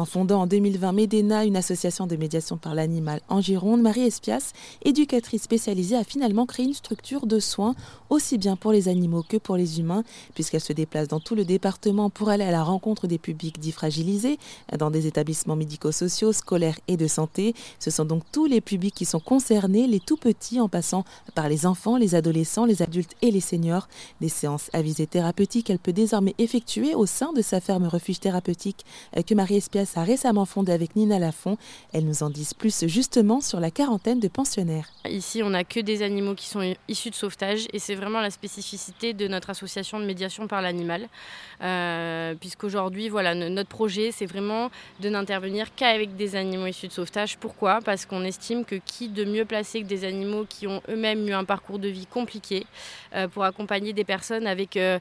En fondant en 2020 Medena, une association de médiation par l'animal en Gironde, Marie Espias, éducatrice spécialisée, a finalement créé une structure de soins aussi bien pour les animaux que pour les humains, puisqu'elle se déplace dans tout le département pour aller à la rencontre des publics dits fragilisés, dans des établissements médico-sociaux, scolaires et de santé. Ce sont donc tous les publics qui sont concernés, les tout petits en passant par les enfants, les adolescents, les adultes et les seniors. Des séances à visée thérapeutique, elle peut désormais effectuer au sein de sa ferme refuge thérapeutique euh, que Marie Espias a récemment fondée avec Nina Lafont. Elle nous en dit plus justement sur la quarantaine de pensionnaires. Ici, on n'a que des animaux qui sont issus de sauvetage et c'est vraiment la spécificité de notre association de médiation par l'animal. Euh, Puisqu'aujourd'hui, voilà, notre projet, c'est vraiment de n'intervenir qu'avec des animaux issus de sauvetage. Pourquoi? Parce qu'on estime que qui de mieux placé que des animaux qui ont eux-mêmes eu un parcours de vie compliqué euh, pour accompagner des personnes avec euh,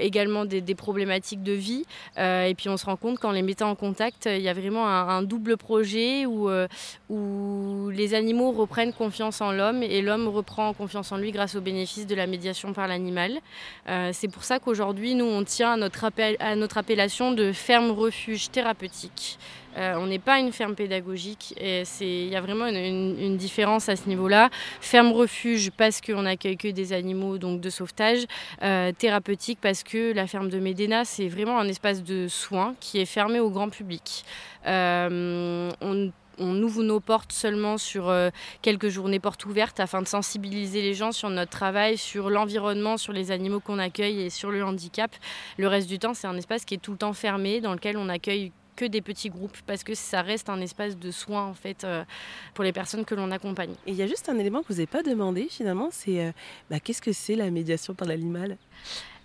également des, problématiques de vie. et puis on se rend compte qu'en les mettant en contact, il y a vraiment un, double projet où, où les animaux reprennent confiance en l'homme et l'homme reprend confiance en lui grâce au bénéfice de la médiation par l'animal. C'est pour ça qu'aujourd'hui, nous, on tient à notre appellation de ferme refuge thérapeutique. Euh, on n'est pas une ferme pédagogique il y a vraiment une, différence à ce niveau-là. Ferme refuge parce qu'on n'accueille que des animaux donc de sauvetage, euh, thérapeutique parce que la ferme de Médéna c'est vraiment un espace de soins qui est fermé au grand public. Euh, on, ouvre nos portes seulement sur quelques journées portes ouvertes afin de sensibiliser les gens sur notre travail, sur l'environnement, sur les animaux qu'on accueille et sur le handicap. Le reste du temps, c'est un espace qui est tout le temps fermé, dans lequel on accueille que des petits groupes parce que ça reste un espace de soins en fait euh, pour les personnes que l'on accompagne. Et il y a juste un élément que vous n'avez pas demandé finalement, c'est euh, bah, qu'est-ce que c'est la médiation par l'animal?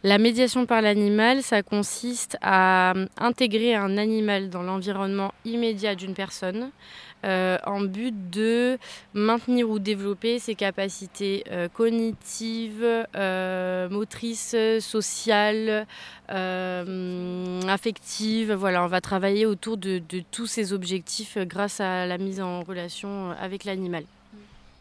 La médiation par l'animal, ça consiste à euh, intégrer un animal dans l'environnement immédiat d'une personne euh, en but de maintenir ou développer ses capacités euh, cognitives, motrices, sociales, affectives. Voilà, on va travailler autour de tous ces objectifs grâce à la mise en relation avec l'animal.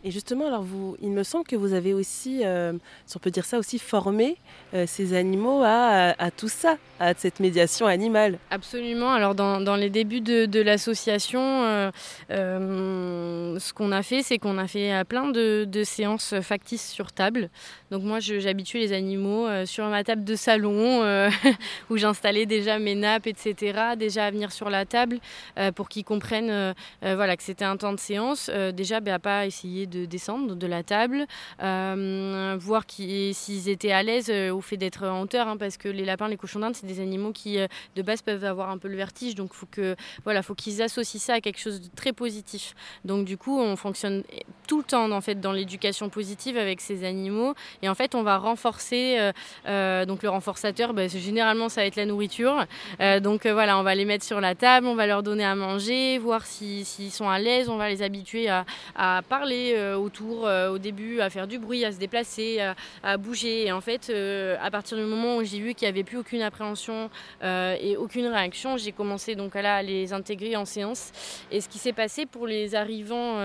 Et justement, alors vous, il me semble que vous avez aussi, euh, si on peut dire ça aussi, formé euh, ces animaux à, tout ça, à cette médiation animale. Absolument. Alors dans, les débuts de, l'association, euh, ce qu'on a fait, c'est qu'on a fait plein de, séances factices sur table. Donc moi, j'habitue les animaux sur ma table de salon, où j'installais déjà mes nappes, etc., déjà à venir sur la table pour qu'ils comprennent voilà, que c'était un temps de séance. déjà, ben, à pas essayer de descendre de la table, euh, voir s'ils étaient à l'aise euh, au fait d'être en hauteur, hein, parce que les lapins, les cochons d'Inde, c'est des animaux qui euh, de base peuvent avoir un peu le vertige, donc faut que voilà, faut qu'ils associent ça à quelque chose de très positif. Donc du coup, on fonctionne tout le temps en fait dans l'éducation positive avec ces animaux, et en fait, on va renforcer. donc le renforçateur, bah, généralement, ça va être la nourriture. donc voilà, on va les mettre sur la table, on va leur donner à manger, voir s'ils sont à l'aise, on va les habituer à, parler autour euh, au début à faire du bruit, à se déplacer, à, bouger. Et en fait, euh, à partir du moment où j'ai vu qu'il n'y avait plus aucune appréhension et aucune réaction, j'ai commencé donc à, à, les intégrer en séance. Et ce qui s'est passé pour les arrivants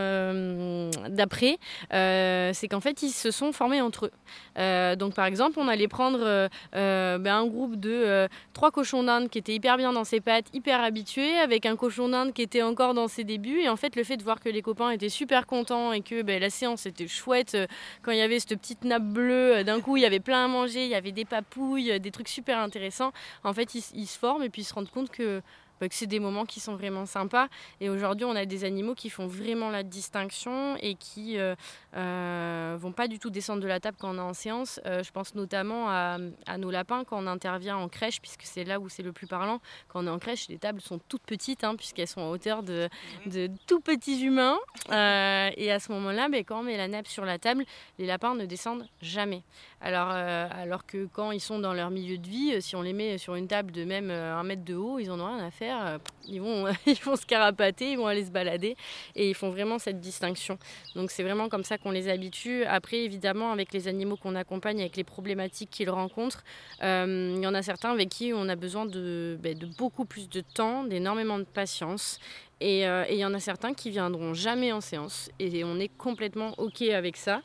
d'après, c'est qu'en fait, ils se sont formés entre eux. donc par exemple, on allait prendre ben, un groupe de trois cochons d'Inde qui étaient hyper bien dans ses pattes, hyper habitués, avec un cochon d'Inde qui était encore dans ses débuts. Et en fait, le fait de voir que les copains étaient super contents et que ben, la séance était chouette. Euh, quand il y avait cette petite nappe bleue, euh, d'un coup, il y avait plein à manger, il y avait des papouilles, euh, des trucs super intéressants. En fait, ils, se forment et puis ils se rendent compte que que c'est des moments qui sont vraiment sympas. Et aujourd'hui, on a des animaux qui font vraiment la distinction et qui euh, euh vont pas du tout descendre de la table quand on est en séance. Euh, je pense notamment à, nos lapins quand on intervient en crèche, puisque c'est là où c'est le plus parlant. Quand on est en crèche, les tables sont toutes petites, hein, puisqu'elles sont à hauteur de, de tout petits humains. Euh, et à ce moment-là, ben, quand on met la nappe sur la table, les lapins ne descendent jamais. Alors, alors que quand ils sont dans leur milieu de vie, si on les met sur une table de même un mètre de haut, ils en ont rien à faire euh, ils, vont, ils vont se carapater, ils vont aller se balader et ils font vraiment cette distinction. Donc c'est vraiment comme ça qu'on les habitue. Après, évidemment, avec les animaux qu'on accompagne, avec les problématiques qu'ils rencontrent, euh, il y en a certains avec qui on a besoin de, ben, beaucoup plus de temps, d'énormément de patience. Euh, et il y en a certains qui viendront jamais en séance et on est complètement OK avec ça.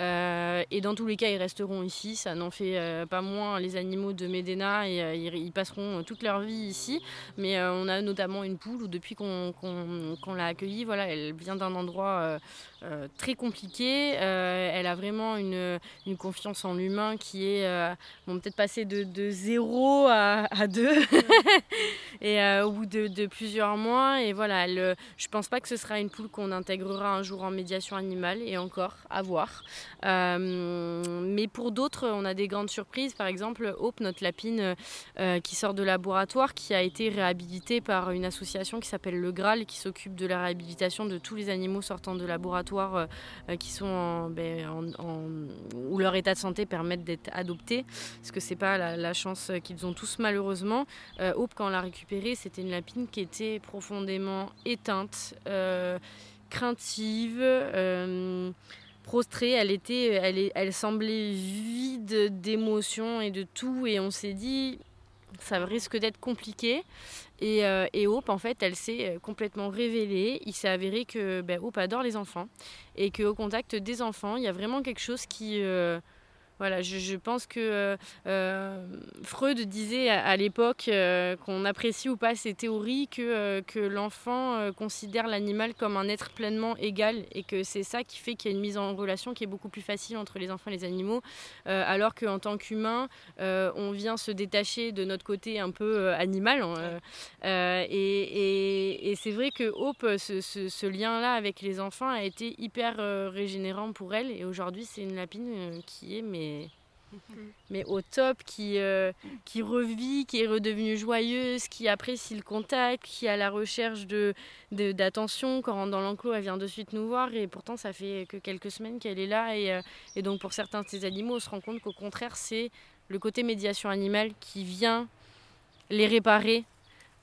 Et dans tous les cas, ils resteront ici. Ça n'en fait pas moins les animaux de Medena et ils, passeront toute leur vie ici. Mais on a notamment une poule où depuis qu'on l'a accueillie, voilà, elle vient d'un endroit très compliqué. elle a vraiment une, confiance en l'humain qui est peut-être passée de, de 0 à, à 2 et au bout de, de, plusieurs mois. Et voilà, elle, je pense pas que ce sera une poule qu'on intégrera un jour en médiation animale et encore à voir. Euh, mais pour d'autres, on a des grandes surprises. Par exemple, Hope, notre lapine euh, qui sort de laboratoire, qui a été réhabilitée par une association qui s'appelle Le Graal, qui s'occupe de la réhabilitation de tous les animaux sortant de laboratoire euh, qui sont ben, en, où leur état de santé permet d'être adoptés, parce que c'est pas la, chance qu'ils ont tous malheureusement. Hope, quand on l'a récupérée, c'était une lapine qui était profondément éteinte craintive, euh, prostrée. Elle, était, elle, elle semblait vide d'émotions et de tout. Et on s'est dit, ça risque d'être compliqué. Et, euh, et, Hope, en fait, elle s'est complètement révélée. Il s'est avéré que ben, Hope adore les enfants. Et qu'au contact des enfants, il y a vraiment quelque chose qui... Euh, voilà, je, pense que euh, euh, Freud disait à, l'époque euh, qu'on apprécie ou pas ces théories, que, que l'enfant considère l'animal comme un être pleinement égal et que c'est ça qui fait qu'il y a une mise en relation qui est beaucoup plus facile entre les enfants et les animaux, alors qu'en tant qu'humain, on vient se détacher de notre côté un peu animal. Hein, et, et, c'est vrai que Hope, ce, ce, lien-là avec les enfants a été hyper régénérant pour elle et aujourd'hui c'est une lapine qui est mais mais, au top, qui, euh, qui revit, qui est redevenue joyeuse, qui apprécie le contact, qui a la recherche de, d'attention. Quand on rentre dans l'enclos, elle vient de suite nous voir et pourtant ça fait que quelques semaines qu'elle est là. Et, euh, et donc pour certains de ces animaux, on se rend compte qu'au contraire, c'est le côté médiation animale qui vient les réparer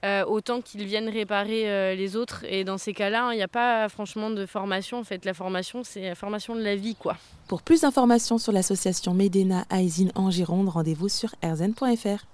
euh, autant qu'ils viennent réparer euh, les autres. Et dans ces cas-là, il n'y a pas franchement de formation. En fait, la formation, c'est la formation de la vie, quoi. Pour plus d'informations sur l'association Medena Aizine en Gironde, rendez-vous sur erzen.fr.